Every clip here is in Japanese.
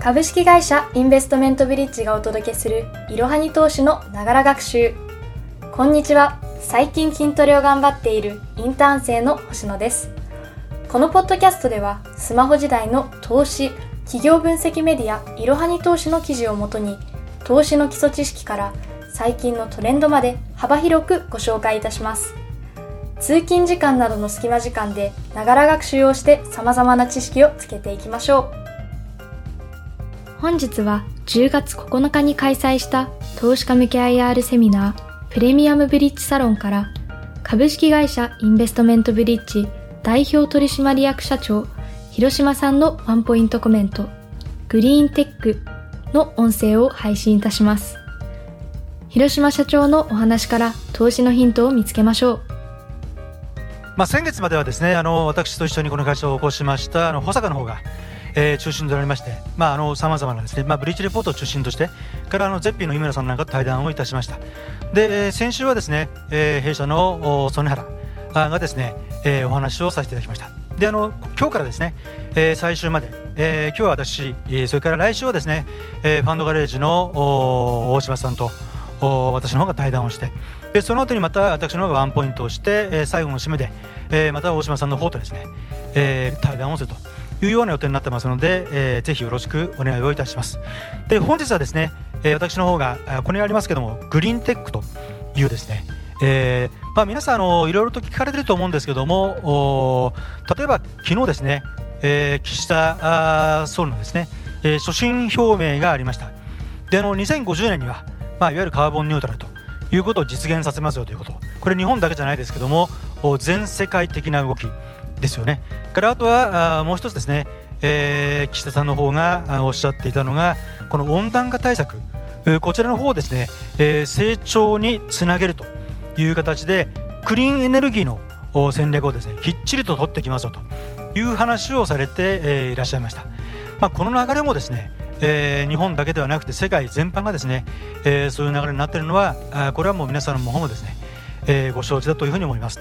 株式会社インベストメントブリッジがお届けするいろはに投資のながら学習。こんにちは。最近筋トレを頑張っているインターン生の星野です。このポッドキャストではスマホ時代の投資企業分析メディアいろはに投資の記事をもとに投資の基礎知識から最近のトレンドまで幅広くご紹介いたします。通勤時間などの隙間時間でながら学習をして様々な知識をつけていきましょう。本日は10月9日に開催した投資家向け IR セミナープレミアムブリッジサロンから株式会社インベストメントブリッジ代表取締役社長広島さんのワンポイントコメントグリーンテックの音声を配信いたします。広島社長のお話から投資のヒントを見つけましょう。まあ、先月まではですねあの私と一緒にこの会社を起こしましたあの保坂の方がえー、中心となりまして、まあ、あの、様々なですね、まあ、ブリーチレポートを中心として、から、あの、ゼッピーの井村さんなんかと対談をいたしました。で、えー、先週はですね、えー、弊社の、曽根原がですね、えー、お話をさせていただきました。で、あの、今日からですね、えー、最終まで、えー、今日は私、えー、それから来週はですね、えー、ファンドガレージの大島さんと、私の方が対談をしてでその後にまた私の方がワンポイントをして、えー、最後の締めで、えー、また大島さんの方とですね、えー、対談をするというような予定になってますので、えー、ぜひよろしくお願いをいたします。で、本日はですね、えー、私の方が、ここにありますけども、グリーンテックというですね、えーまあ、皆さんあの、いろいろと聞かれてると思うんですけども、例えば昨日ですね、えー、岸田総理のですね、えー、所信表明がありました。で、あの2050年には、まあ、いわゆるカーボンニュートラルということを実現させますよということ、これ、日本だけじゃないですけども、全世界的な動き、ですよね。からあとはあもう一つですね、えー、岸田さんの方がおっしゃっていたのがこの温暖化対策こちらの方をですね、えー、成長につなげるという形でクリーンエネルギーの戦略をですねきっちりと取ってきますよという話をされて、えー、いらっしゃいました。まあ、この流れもですねえー、日本だけではなくて世界全般がですね、えー、そういう流れになっているのはあこれはもう皆さんの方もですね、えー、ご承知だというふうに思います。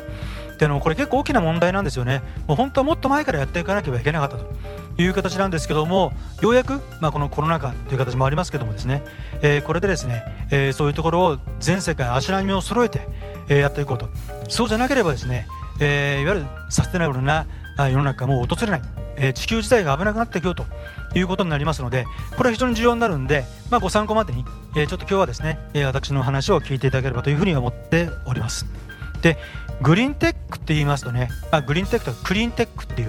でのこれ結構大きな問題なんですよね。もう本当はもっと前からやっていかなければいけなかったという形なんですけども、ようやく、まあ、このコロナ禍という形もありますけどもですね、えー、これでですね、えー、そういうところを全世界足並みを揃えて、えー、やっていこうと。そうじゃなければですね、えー、いわゆるサステナブルな世の中も訪れない、えー、地球自体が危なくなっていくよということになりますので、これは非常に重要になるんで、まあ、ご参考までに、えー、ちょっと今日はですね、え、私の話を聞いていただければというふうに思っております。で、グリーンテックって言いますとね、まあ、グリーンテックとクリーンテックってい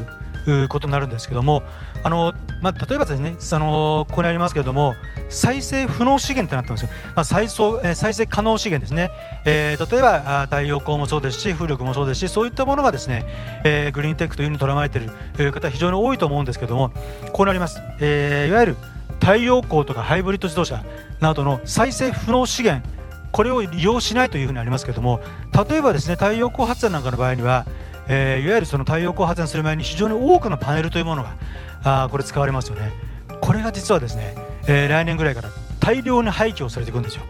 うことになるんですけども、あのまあ、例えばですね、あのここにありますけれども、再生不能資源ってなってますよ。まあ、再生再生可能資源ですね。えー、例えば太陽光もそうですし、風力もそうですし、そういったものがですね、えー、グリーンテックというふうに捉まえている方、非常に多いと思うんですけども、こうなります。えー、いわゆる太陽光とかハイブリッド自動車などの再生不能資源これを利用しないというふうにありますけれども例えばですね太陽光発電なんかの場合には、えー、いわゆるその太陽光発電する前に非常に多くのパネルというものがあこれ使われますよね。これが実はですね、えー、来年ぐらいから大量に廃棄をされていくんですよ。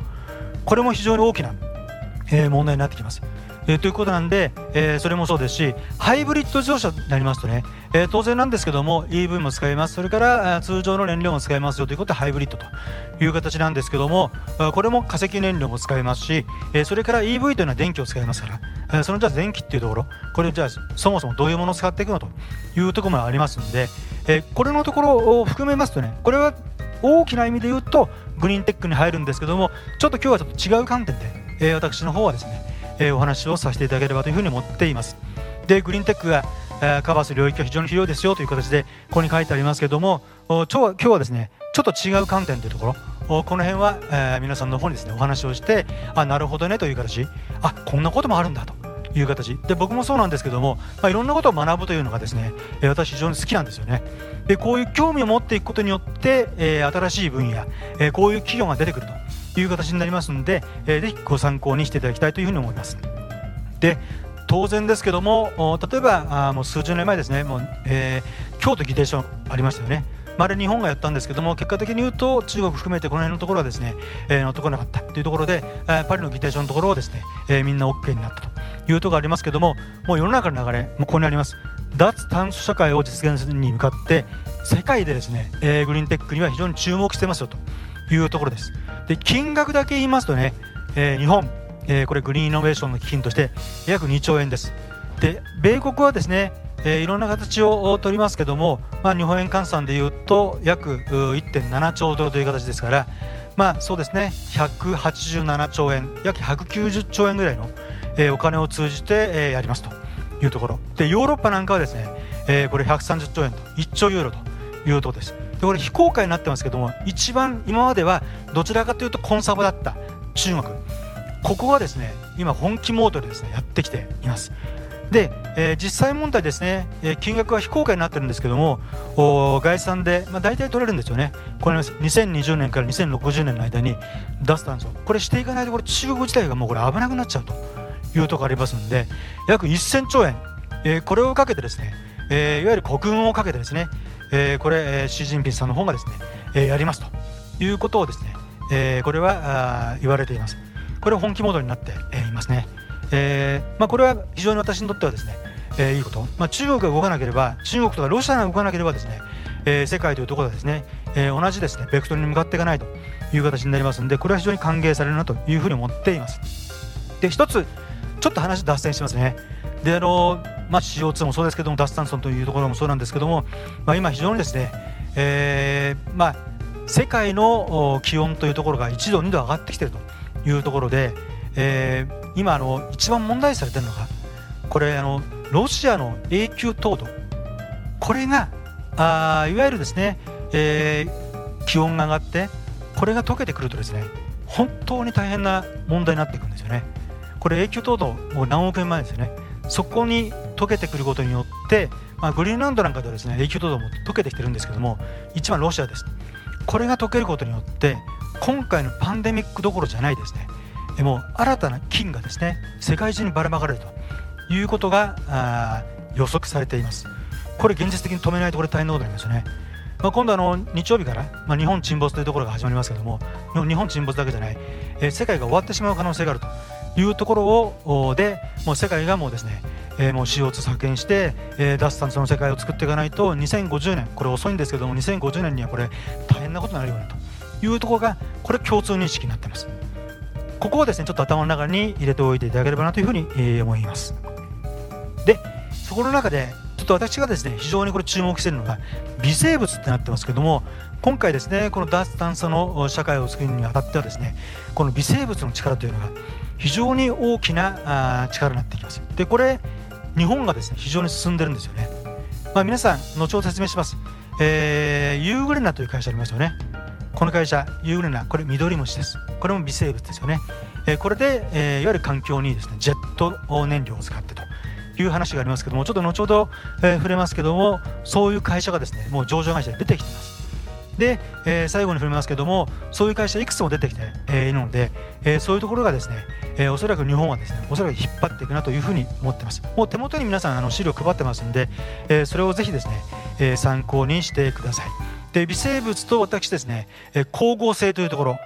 これも非常に大きな、えー、問題になってきます。えー、ということなんで、えー、それもそうですしハイブリッド自動車になりますとね、えー、当然なんですけども EV も使います。それから通常の燃料も使いますよということでハイブリッドという形なんですけどもこれも化石燃料も使いますし、えそれから EV というのは電気を使いますから、えそのじゃあ電気っていうところこれじゃあそもそもどういうものを使っていくのというところもありますので、えこれのところを含めますとねこれは大きな意味で言うとグリーンテックに入るんですけどもちょっと今日はちょっと違う観点で、え私の方はですねえお話をさせていただければというふうに思っています。でグリーンテックが、えカバーする領域は非常に広いですよという形でここに書いてありますけども今日はですねちょっと違う観点というところ。この辺は、えー、皆さんの方にですねお話をしてあなるほどねという形。あこんなこともあるんだという形。で僕もそうなんですけども、まあ、いろんなことを学ぶというのがですね、え、私非常に好きなんですよね。でこういう興味を持っていくことによって、えー、新しい分野、えこういう企業が出てくると。いう形になりますので、えー、ぜひご参考にしていただきたいというふうに思います。で当然ですけども例えばあもう数十年前ですねもう、えー、京都議定書ありましたよね。まあ、れ日本がやったんですけども結果的に言うと中国含めてこの辺のところはですね、えー、乗ってこなかったというところで、えー、パリの議定書のところをですね、えー、みんな OK になったというところがありますけどももう世の中の流れもうここにあります脱炭素社会を実現するに向かって世界でですね、えー、グリーンテックには非常に注目してますよというところですで金額だけ言いますとね、えー、日本、えー、これグリーンイノベーションの基金として約2兆円です。で米国はですねえー、いろんな形を取りますけども、まあ、日本円換算でいうと約1.7兆ドルという形ですから、まあ、そうですね187兆円約190兆円ぐらいの、えー、お金を通じて、えー、やりますというところ。でヨーロッパなんかはですね、えー、これ130兆円と1兆ユーロというところです。でこれ非公開になってますけども一番今まではどちらかというとコンサバだった中国ここはですね今本気モードでですねやってきています。で、えー、実際問題ですね、えー、金額は非公開になってるんですけども概算で、まあ、大体取れるんですよね。これ2020年から2060年の間に出す炭素これしていかないとこれ中国自体がもうこれ危なくなっちゃうと。いうところありますんで約1000兆円、えー、これをかけてですね、えー、いわゆる国運をかけてですね、えー、これ、えー、ジンピンさんの方がですね、え、やりますということをですね、え、これは言われています。これは本気モードになって、え、いますね。えまあ、これは非常に私にとってはですね、え、いいこと、まあ、中国が動かなければ中国とかロシアが動かなければですね、え、世界というところがですね、え、同じですねベクトルに向かっていかないという形になりますのでこれは非常に歓迎されるなというふうに思っています。で一つちょっと話脱線しますね。であの、まあ、CO2 もそうですけども脱炭素というところもそうなんですけども、まあ、今非常にですね、えーまあ、世界の気温というところが1度2度上がってきているというところで、えー、今あの一番問題視されてるのがこれあのロシアの永久凍土。これがあいわゆるですね、えー、気温が上がってこれが溶けてくるとですね本当に大変な問題になっていくんですよね。これ永久凍土もう何億円前ですよね。そこに溶けてくることによって、まあ、グリーンランドなんかではですね永久凍土も溶けてきてるんですけども一番ロシアです。これが溶けることによって今回のパンデミックどころじゃないですね。もう新たな菌がですね世界中にばらまかれるということが予測されています。これ現実的に止めないとこれ大変なことになりますよね、まあ、今度あの日曜日から、まあ、日本沈没というところが始まりますけども日本沈没だけじゃない、えー、世界が終わってしまう可能性があると。いうところをでもう世界がもうですねえー、もう CO2 削減して、えー、脱炭素の世界を作っていかないと2050年これ遅いんですけども2050年にはこれ大変なことになるよねと。いうところがこれ共通認識になってます。ここをですねちょっと頭の中に入れておいていただければなというふうに、えー、思います。でそこの中でちょっと私がですね非常にこれ注目しているのが微生物ってなってますけども今回ですねこの脱炭素の社会を作るにあたってはですねこの微生物の力というのが非常に大きな力になってきます。でこれ日本がですね非常に進んでるんですよね。まあ、皆さん後ほど説明します、えー、ユーグレナという会社ありますよね。この会社ユーグレナこれ緑虫です。これも微生物ですよね、えー、これで、えー、いわゆる環境にですねジェット燃料を使ってという話がありますけどもちょっと後ほど、えー、触れますけどもそういう会社がですねもう上場会社で出てきています。で、えー、最後に触れますけどもそういう会社いくつも出てきて、えー、いるので、えー、そういうところがですね、えー、おそらく日本はですねおそらく引っ張っていくなというふうに思ってます。もう手元に皆さんあの資料配ってますんで、えー、それをぜひですね、えー、参考にしてください。で微生物と私ですね、え光合成というところ。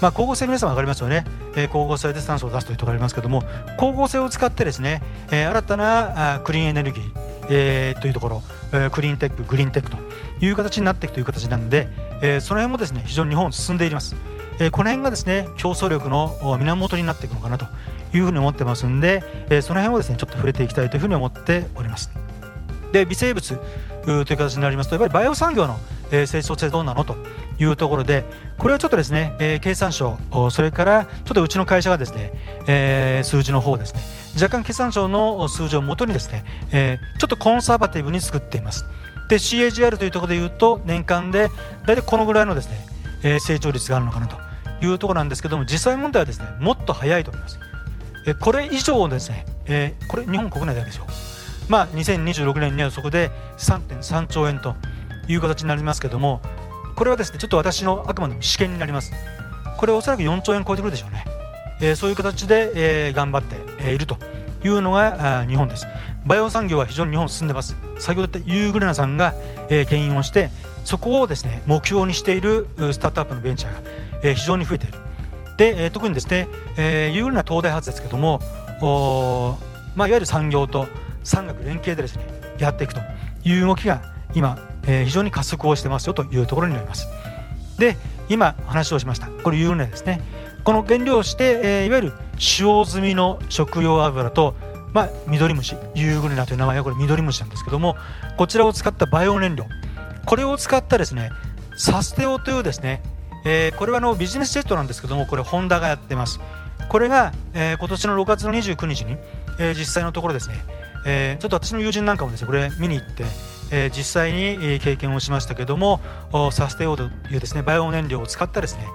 まあ、光合成皆さん分かりますよね、えー、光合成で酸素を出すというところありますけども光合成を使ってですね、えー、新たなあクリーンエネルギー、えー、というところ、えー、クリーンテックグリーンテックという形になっていくという形なので、えー、その辺もですね非常に日本進んでいます、えー、この辺がですね競争力の源になっていくのかなというふうに思ってますんで、えー、その辺をですねちょっと触れていきたいというふうに思っております。で微生物という形になりますとやっぱりバイオ産業の、成長性どうなのというところでこれはちょっとですね、え、経産省それからちょっとうちの会社がですね、え、数字の方ですね。若干経産省の数字をもとにですね、え、ちょっとコンサバティブに作っています。で CAGR というところでいうと年間で大体このぐらいのですね、えー、成長率があるのかなというところなんですけども実際問題はですねもっと早いと思います。えこれ以上ですね、えー、これ日本国内だけですよまあ2026年にはそこで3.3兆円という形になりますけどもこれはですねちょっと私のあくまでも試験になります。これおそらく4兆円超えてくるでしょうね、えー、そういう形で、えー、頑張っているというのが日本です。バイオ産業は非常に日本進んでます。先ほど言ったユーグレナさんが、えー、牽引をしてそこをですね目標にしているスタートアップのベンチャーが、えー、非常に増えている。で、えー、特にですね、えー、ユーグレナ東大発ですけどもお、まあ、いわゆる産業と産学連携でですねやっていくという動きが今、えー、非常に加速をしてますよというところになります。で今話をしました。これ有名ですね。この原料をして、えー、いわゆる使用済みの食用油とまあ、緑虫ユーグレナという名前はこれ緑虫なんですけどもこちらを使ったバイオ燃料。これを使ったですねサステオというですね、えー、これはのビジネスジェットなんですけどもこれホンダがやってます。これが、えー、今年の6月の29日に、えー、実際のところですね、えー、ちょっと私の友人なんかもですねこれ見に行って、えー、実際に経験をしましたけどもサステオというですねバイオ燃料を使ったですね、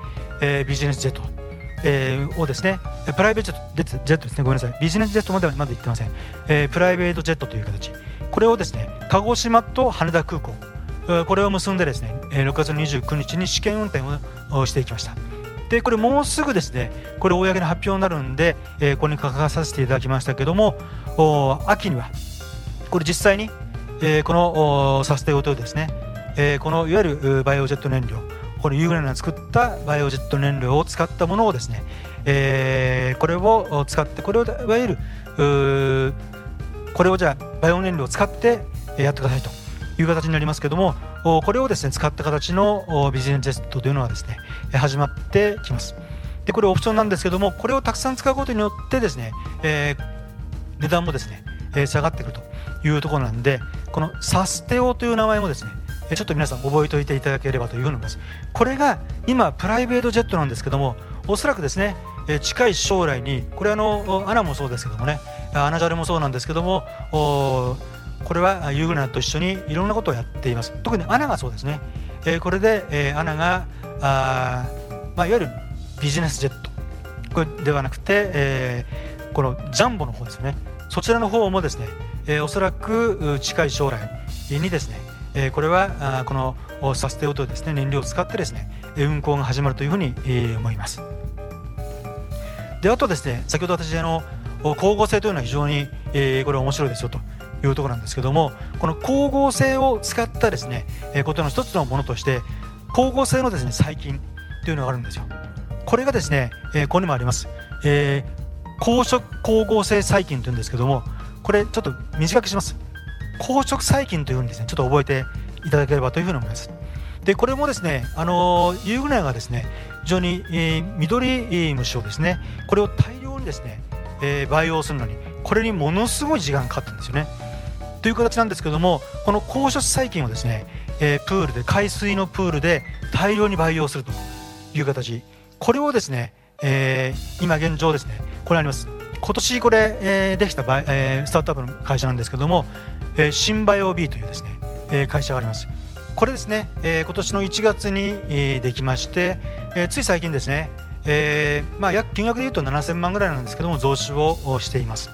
えー、ビジネスジェット。えー、をですねプライベートジェットですね。ごめんなさい。ビジネスジェットまではまだ言ってません、えー、プライベートジェットという形。これをですね鹿児島と羽田空港。これを結んでですね6月29日に試験運転をしていきました。でこれもうすぐですねこれ公の発表になるんで、えー、これに書かさせていただきましたけども秋にはこれ実際に、えー、このサステオというですね、えー、このいわゆるバイオジェット燃料このユーグレナが作ったバイオジェット燃料を使ったものをですね、えー、これを使ってこれをいわゆるこれをじゃあバイオ燃料を使ってやってくださいと。いう形になりますけどもこれをですね使った形のビジネスジェットというのはですね始まってきます。でこれオプションなんですけどもこれをたくさん使うことによってですね、えー、値段もですね、下がってくるというところなんでこのサステオという名前もですねちょっと皆さん覚えておいていただければというふうに思います。これが今プライベートジェットなんですけどもおそらくですね近い将来にこれあのアナもそうですけどもねアナジャルもそうなんですけどもこれはユーグナと一緒にいろんなことをやっています。特にアナがそうですね、これで、アナがあ、まあ、いわゆるビジネスジェット。これではなくて、え、このジャンボの方ですね。そちらの方もですね、え、おそらく近い将来にですね、え、これはあこのサステオとですね燃料を使ってですね運行が始まるというふうに、え、思います。であとですね先ほど私あの光合成というのは非常に、えー、これ面白いですよというところなんですけどもこの光合成を使ったですね、え、ことの一つのものとして光合成のですね細菌というのがあるんですよ。これがですね、え、ここにもあります、えー、光色光合成細菌というんですけどもこれちょっと短くします。光色細菌というふうにですね。ちょっと覚えていただければというふうに思います。でこれもですねあのユーグナがですね非常に、えー、緑虫をですねこれを大量にですね、えー、培養するのにこれにものすごい時間かかったんですよね。という形なんですけどもこの高所細菌をですね、えー、プールで海水のプールで大量に培養するという形。これをですね、えー、今現状ですねこれあります。今年これ、えー、できた、えー、スタートアップの会社なんですけども、えー、シンバイオビーというですね、えー、会社があります。これですね、えー、今年の1月に、えー、できまして、えー、つい最近ですね、えーまあ、約金額でいうと7000万ぐらいなんですけども増資をしています。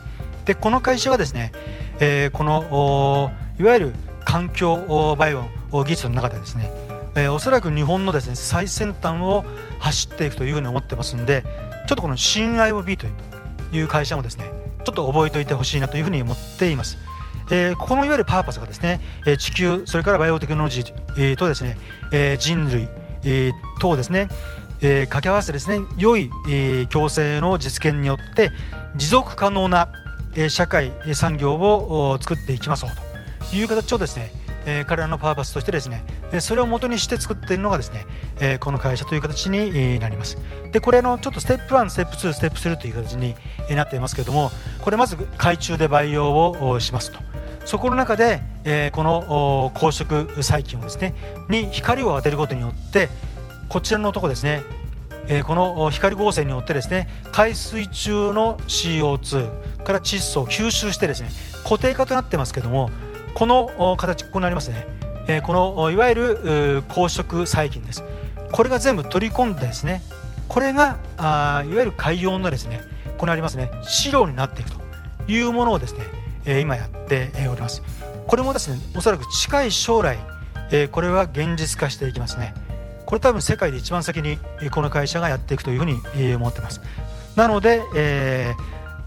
でこの会社はですね、えー、このいわゆる環境バイオ技術の中でですね、えー、おそらく日本のですね最先端を走っていくというふうに思ってますんでちょっとこの新 IOB といういう会社もですねちょっと覚えておいてほしいなというふうに思っています。えー、このいわゆるパーパスがですね、えー、地球それからバイオテクノロジー、えー、とですね、えー、人類、えー、等ですね、えー、掛け合わせですね良い、えー、共生の実現によって持続可能なえ社会産業を作っていきますという形をですねえ彼らのパーパスとしてですねそれを元にして作っているのがですね、えこの会社という形になります。でこれのちょっとステップ1ステップ2ステップ3という形になっていますけれどもこれまず海中で培養をしますと。そこの中で、えこの光色細菌をですねに光を当てることによってこちらのとこですねえこの光合成によってですね海水中の CO2 から窒素を吸収してですね固定化となってますけどもこの形こうなりますね、えこのいわゆる光色細菌です。これが全部取り込んでですね。これがあいわゆる海洋のですねここにありますね飼料になっていくというものをですね、え今やっております。これもですねおそらく近い将来、えこれは現実化していきますね。これ多分世界で一番先にこの会社がやっていくというふうに思ってます。なので、え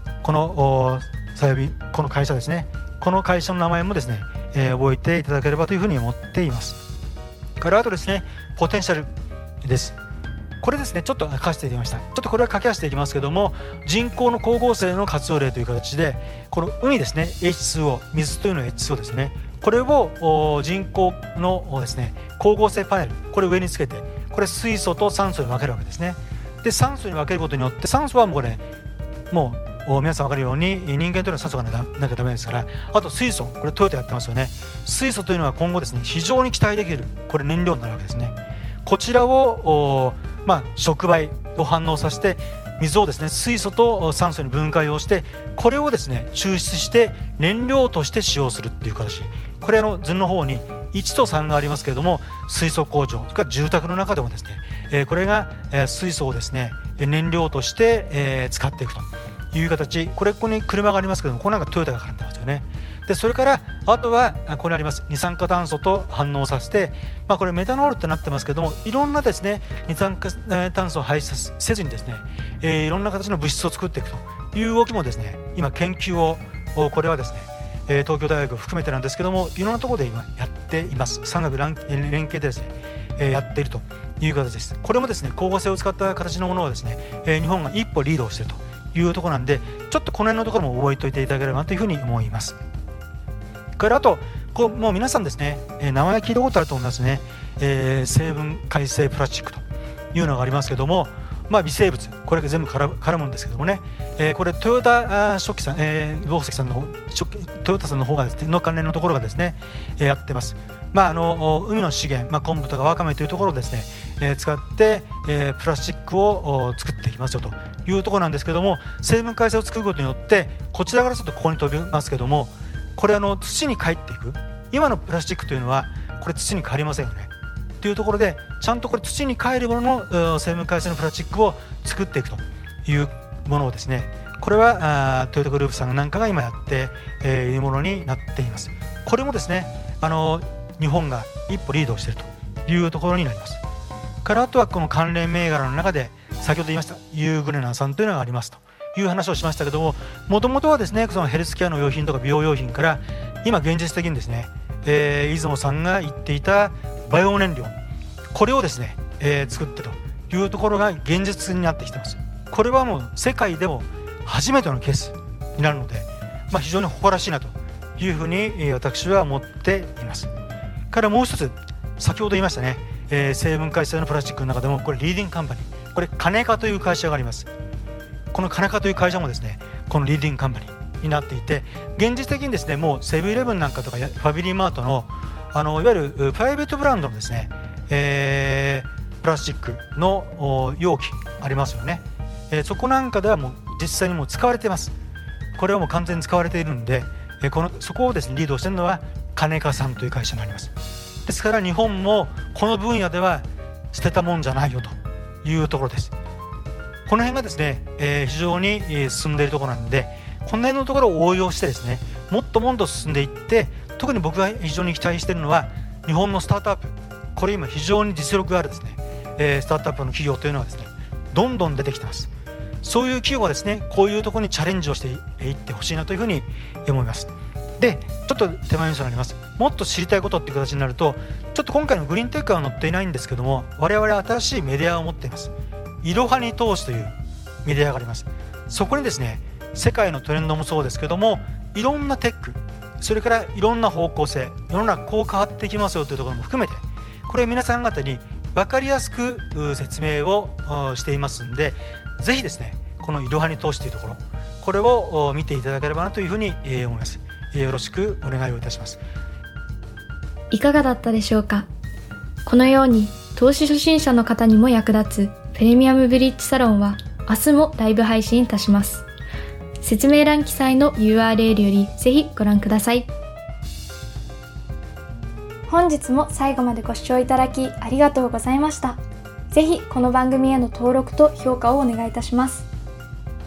ー、このさやびこの会社ですねこの会社の名前もですね、えー、覚えていただければというふうに思っています。からあとですねポテンシャルです。これですねちょっと書かせていただきました。ちょっとこれは書き出していきますけども人工の光合成の活用例という形でこの海ですね H2O 水というのは H2O ですね。これを人工のですね光合成パネルこれ上につけてこれ水素と酸素に分けるわけですね。で酸素に分けることによって酸素はもうこれもう皆さん分かるように人間というのは酸素がなきゃダメですから。あと水素。これトヨタやってますよね。水素というのは今後ですね非常に期待できるこれ燃料になるわけですね。こちらをまあ、触媒を反応させて水をですね水素と酸素に分解をしてこれをですね抽出して燃料として使用するっていう形。これの図の方に1と3がありますけれども水素工場それか住宅の中でもですね、えこれが、え水素をですね燃料として、え使っていくと。いう形これここに車がありますけどもこれなんかトヨタが絡んでますよね。でそれからあとはここにあります。二酸化炭素と反応させて、まあ、これメタノールってなってますけどもいろんなですね二酸化炭素を排出せずにですね、えー、いろんな形の物質を作っていくという動きもですね今研究をこれはですね東京大学を含めてなんですけどもいろんなところで今やっています。産学連携でですねやっているという形です。これもですね光合成を使った形のものをですね日本が一歩リードをしているというところなんでちょっとこの辺のところも覚えておいていただければなというふうに思います。からあとこうもう皆さんですね、えー、名前聞いたことあると思いますね、えー、成分解性プラスチックというのがありますけども、まあ、微生物これが全部絡むんですけどもね、えー、これトヨタ初期さん、えー、宝石さんのトヨタさんの方がですねの関連のところがですね、えー、やってます。まあ、あの海の資源、まあ、昆布とかわかめというところをですね、えー、使って、えー、プラスチックを作っていきますよというところなんですけども成分解性を作ることによってこちらからちょっとここに飛びますけどもこれあの土に帰っていく。今のプラスチックというのはこれ土に帰りませんよね。というところでちゃんとこれ土に帰るものの生分解性のプラスチックを作っていくというものをですねこれはあトヨタグループさんなんかが今やってい、えー、るものになっています。これもですねあの日本が一歩リードしているというところになります。からあとはこの関連銘柄の中で先ほど言いましたユーグレナーさんというのがありますという話をしましたけどももともとはですねそのヘルスケアの用品とか美容用品から今現実的にですね、えー、出雲さんが言っていたバイオ燃料これをですね、えー、作ってというところが現実になってきてます。これはもう世界でも初めてのケースになるので、まあ、非常に誇らしいなというふうに私は思っています。からもう一つ先ほど言いましたね、えー、成分解性のプラスチックの中でもこれリーディングカンパニー。これ金カという会社があります。このカナカという会社もですねこのリーディングカンパニーになっていて現実的にですねもうセブンイレブンなんかとかファビリーマートのあのいわゆるプライベートブランドのですね、えー、プラスチックの容器ありますよね、えー、そこなんかではもう実際にもう使われています。これはもう完全に使われているんで、えー、このそこをですねリードしているのは金川さんという会社になります。ですから日本もこの分野では捨てたもんじゃないよと。いうところです。この辺がですね、えー、非常に進んでいるところなんでこの辺のところを応用してですねもっともっと進んでいって特に僕が非常に期待しているのは日本のスタートアップこれ今非常に実力があるですね、えー、スタートアップの企業というのはですねどんどん出てきてます。そういう企業はですねこういうところにチャレンジをしていってほしいなというふうに思います。でちょっと手前味噌になります。もっと知りたいことっていう形になるとちょっと今回のグリーンテックは載っていないんですけども我々は新しいメディアを持っています。いろはに投資というメディアがあります。そこにですね世界のトレンドもそうですけどもいろんなテックそれからいろんな方向性世の中こう変わっていきますよというところも含めてこれ皆さん方に分かりやすく説明をしていますんでぜひですねこのいろはに投資というところこれを見ていただければなというふうに思います。よろしくお願いをいたしますいかがだったでしょうか？このように投資初心者の方にも役立つプレミアムブリッジサロンは明日もライブ配信いたします。説明欄記載の URL よりぜひご覧ください。本日も最後までご視聴いただきありがとうございました。ぜひこの番組への登録と評価をお願いいたします。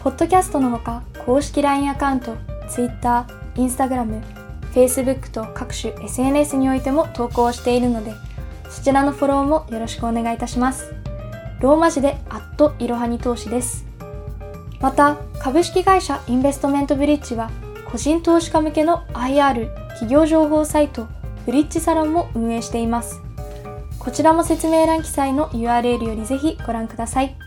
ポッドキャストのほか公式 LINE アカウント、Twitter、Instagram、Facebook と各種 SNS においても投稿しているので、そちらのフォローもよろしくお願いいたします。ローマ字でアットいろはに投資です。また、株式会社インベストメントブリッジは、個人投資家向けの IR 企業情報サイト、ブリッジサロンも運営しています。こちらも説明欄記載の URL よりぜひご覧ください。